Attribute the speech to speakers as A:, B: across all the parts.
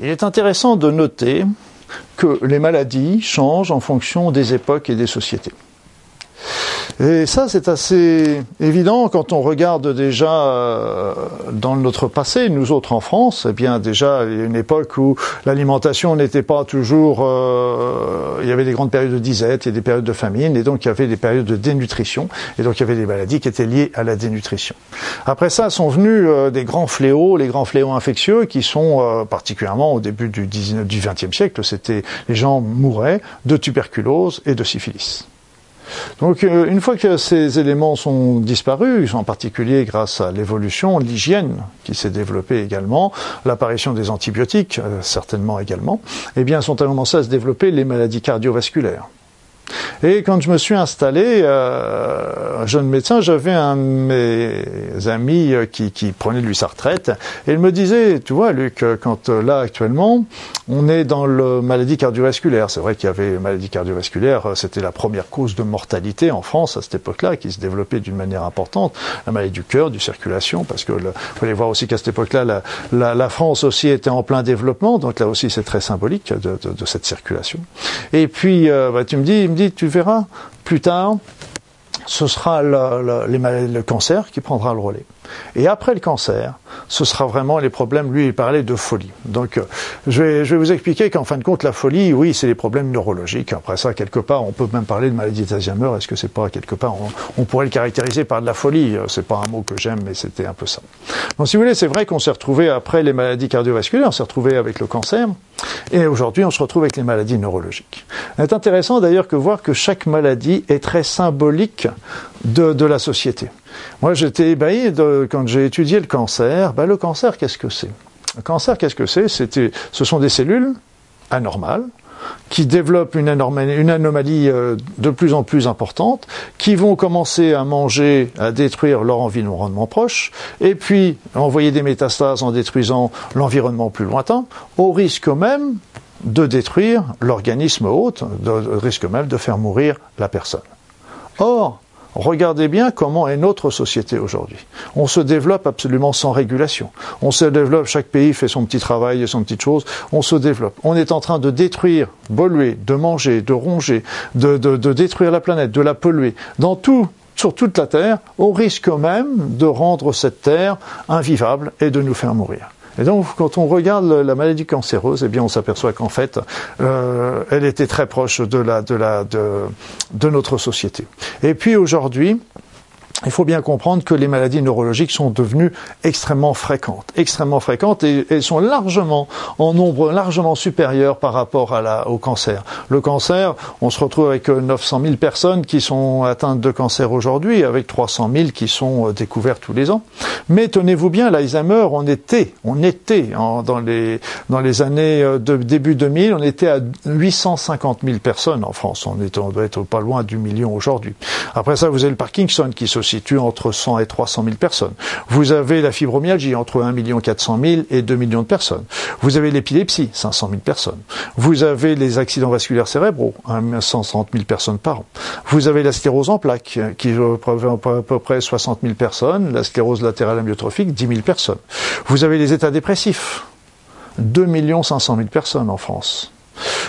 A: il est intéressant de noter que les maladies changent en fonction des époques et des sociétés. Et ça, c'est assez évident quand on regarde déjà euh, dans notre passé, nous autres en France, eh bien déjà, il y a une époque où l'alimentation n'était pas toujours... Euh, il y avait des grandes périodes de disette, il y a des périodes de famine, et donc il y avait des périodes de dénutrition, et donc il y avait des maladies qui étaient liées à la dénutrition. Après ça sont venus euh, des grands fléaux, les grands fléaux infectieux, qui sont particulièrement au début du, 19, du 20e siècle, c'était les gens mouraient de tuberculose et de syphilis. Donc euh, une fois que ces éléments sont disparus, en particulier grâce à l'évolution, l'hygiène qui s'est développée également, l'apparition des antibiotiques euh, certainement également, eh bien sont commencé à se développer les maladies cardiovasculaires. Et quand je me suis installé, euh, jeune médecin, j'avais un de mes amis euh, qui, qui, prenait lui sa retraite, et il me disait, tu vois, Luc, euh, quand euh, là actuellement, on est dans le maladie cardiovasculaire. C'est vrai qu'il y avait maladie cardiovasculaire, c'était la première cause de mortalité en France à cette époque-là, qui se développait d'une manière importante. La maladie du cœur, du circulation, parce que il fallait voir aussi qu'à cette époque-là, la, la, la, France aussi était en plein développement, donc là aussi c'est très symbolique de, de, de, cette circulation. Et puis, euh, bah, tu me dis, il me dit, tu plus tard, ce sera le, le, le, cancer qui prendra le relais. Et après le cancer, ce sera vraiment les problèmes. Lui, il parlait de folie. Donc, euh, je, vais, vous expliquer qu'en fin de compte, la folie, oui, c'est les problèmes neurologiques. Après ça, quelque part, on peut même parler de maladie d'Alzheimer. Est-ce que c'est pas quelque part, on, pourrait le caractériser par de la folie? Euh, C'est pas un mot que j'aime, mais c'était un peu ça. Donc, si vous voulez, c'est vrai qu'on s'est retrouvé après les maladies cardiovasculaires, on s'est retrouvé avec le cancer, et aujourd'hui, on se retrouve avec les maladies neurologiques. C'est intéressant d'ailleurs que voir que chaque maladie est très symbolique de la société. Moi, j'étais ébahi quand j'ai étudié le cancer. Ben, le cancer, qu'est-ce que c'est? Le cancer, qu'est-ce que c'est? Ce sont des cellules anormales qui développent une, une anomalie euh, de plus en plus importante, qui vont commencer à manger, à détruire leur environnement proche, et puis envoyer des métastases en détruisant l'environnement plus lointain, au risque même de détruire l'organisme hôte, au risque même de faire mourir la personne. Or, Regardez bien comment est notre société aujourd'hui. On se développe absolument sans régulation. On se développe, chaque pays fait son petit travail et son petite chose. On se développe. On est en train de détruire, polluer, de manger, de ronger, de, de, de détruire la planète, de la polluer. Dans tout, sur toute la Terre, au risque même de rendre cette Terre invivable et de nous faire mourir. Et donc, quand on regarde la maladie cancéreuse, eh bien, on s'aperçoit qu'en fait, euh, elle était très proche de la, de la, de, de notre société. Et puis aujourd'hui, il faut bien comprendre que les maladies neurologiques sont devenues extrêmement fréquentes, extrêmement fréquentes et elles sont largement en nombre largement supérieur par rapport à la, au cancer. Le cancer, on se retrouve avec 900 000 personnes qui sont atteintes de cancer aujourd'hui, avec 300 000 qui sont découvertes tous les ans. Mais tenez-vous bien, l'Alzheimer, on était, on était en, dans les dans les années de début 2000, on était à 850 000 personnes en France. On, est, on doit être pas loin du million aujourd'hui. Après ça, vous avez le Parkinson qui situe entre 100 et 300 000 personnes. Vous avez la fibromyalgie entre 1 400 000 et 2 millions de personnes. Vous avez l'épilepsie, 500 000 personnes. Vous avez les accidents vasculaires cérébraux, 130 000 personnes par an. Vous avez la sclérose en plaques, qui représente à peu près 60 000 personnes, la sclérose latérale amyotrophique, 10 000 personnes. Vous avez les états dépressifs, 2 500 000 personnes en France.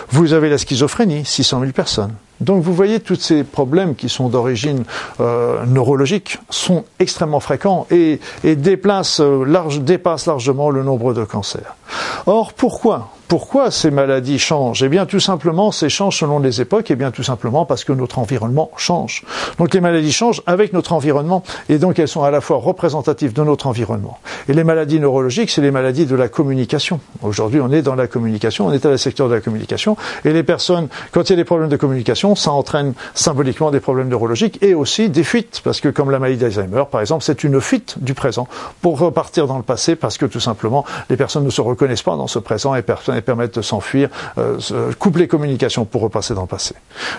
A: Vous avez la schizophrénie, 600 000 personnes. Donc vous voyez, tous ces problèmes qui sont d'origine euh, neurologique sont extrêmement fréquents et, euh, dépassent largement le nombre de cancers. Or, pourquoi pourquoi ces maladies changent Eh bien, tout simplement, ces changent selon les époques, et eh bien tout simplement parce que notre environnement change. Donc les maladies changent avec notre environnement, et donc elles sont à la fois représentatives de notre environnement. Et les maladies neurologiques, c'est les maladies de la communication. Aujourd'hui, on est dans la communication, on est à le secteur de la communication, et les personnes, quand il y a des problèmes de communication, ça entraîne symboliquement des problèmes neurologiques et aussi des fuites, parce que comme la maladie d'Alzheimer, par exemple, c'est une fuite du présent pour repartir dans le passé, parce que tout simplement, les personnes ne se reconnaissent pas dans ce présent et personne et permettent de s'enfuir, euh, les communications pour repasser dans le passé.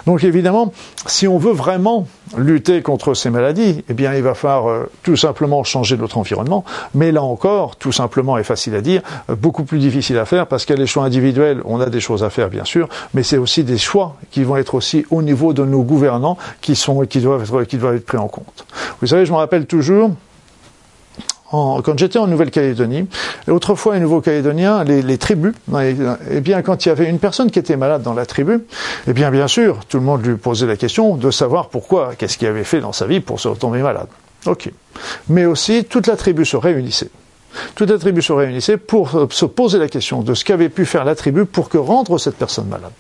A: Donc évidemment, si on veut vraiment lutter contre ces maladies, eh bien il va falloir euh, tout simplement changer notre environnement, mais là encore, tout simplement et facile à dire, euh, beaucoup plus difficile à faire parce les choix individuels, on a des choses à faire bien sûr, mais c'est aussi des choix qui vont être aussi au niveau de nos gouvernants qui doivent être, qui doivent être pris en compte. Vous savez, je me rappelle toujours quand j'étais en Nouvelle-Calédonie, autrefois les Nouveaux-Calédoniens, les, les, tribus, eh bien quand il y avait une personne qui était malade dans la tribu, eh bien bien sûr, tout le monde lui posait la question de savoir pourquoi, qu'est-ce qu'il avait fait dans sa vie pour se retomber malade. Ok. Mais aussi, toute la tribu se réunissait. Toute la tribu se réunissait pour se poser la question de ce qu'avait pu faire la tribu pour que rendre cette personne malade.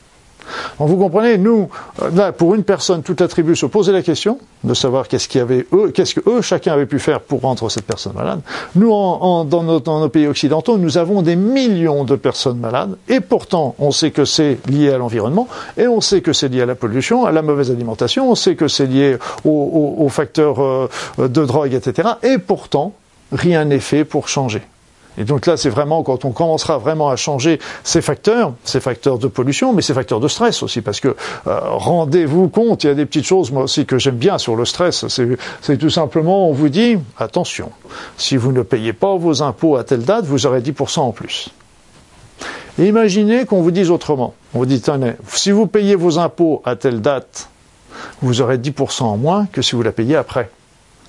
A: Vous comprenez, nous, euh, là, pour une personne, toute la tribu se posait la question de savoir qu'est-ce qu'il y qu'est-ce que chacun avait pu faire pour rendre cette personne malade. Nous, dans, nos, pays occidentaux, nous avons des millions de personnes malades, et pourtant, on sait que c'est lié à l'environnement, et on sait que c'est lié à la pollution, à la mauvaise alimentation, on sait que c'est lié aux facteurs euh, de drogue, etc. Et pourtant, rien n'est fait pour changer. Et donc là, c'est vraiment quand on commencera vraiment à changer ces facteurs, ces facteurs de pollution, mais ces facteurs de stress aussi, parce que euh, rendez-vous compte, il y a des petites choses moi aussi que j'aime bien sur le stress. C'est tout simplement, on vous dit, attention, si vous ne payez pas vos impôts à telle date, vous aurez 10% en plus. Imaginez qu'on vous dise autrement. On vous dit, tenez, si vous payez vos impôts à telle date, vous aurez 10% en moins que si vous la payez après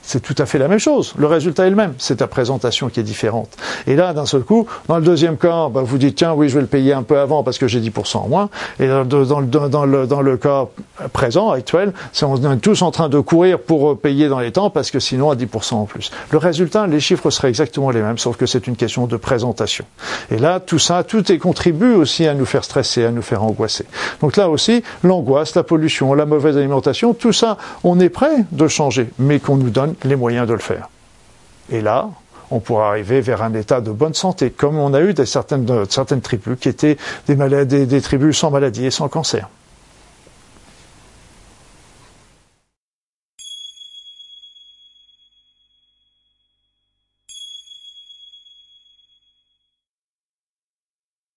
A: c'est tout à fait la même chose. Le résultat est le même. C'est ta présentation qui est différente. Et là, d'un seul coup, dans le deuxième cas, bah, vous dites tiens, oui, je vais le payer un peu avant parce que j'ai 10% en moins. Et dans, dans, dans, le, dans le cas présent, actuel, c'est on est tous en train de courir pour payer dans les temps parce que sinon à 10% en plus. Le résultat, les chiffres seraient exactement les mêmes, sauf que c'est une question de présentation. Et là, tout ça, tout est contribue aussi à nous faire stresser, à nous faire angoisser. Donc là aussi, l'angoisse, la pollution, la mauvaise alimentation, tout ça, on est prêt de changer, mais qu'on nous donne les moyens de le faire. Et là, on pourra arriver vers un état de bonne santé, comme on a eu des certaines, certaines tribus qui étaient des, malades, des tribus sans maladie et sans cancer.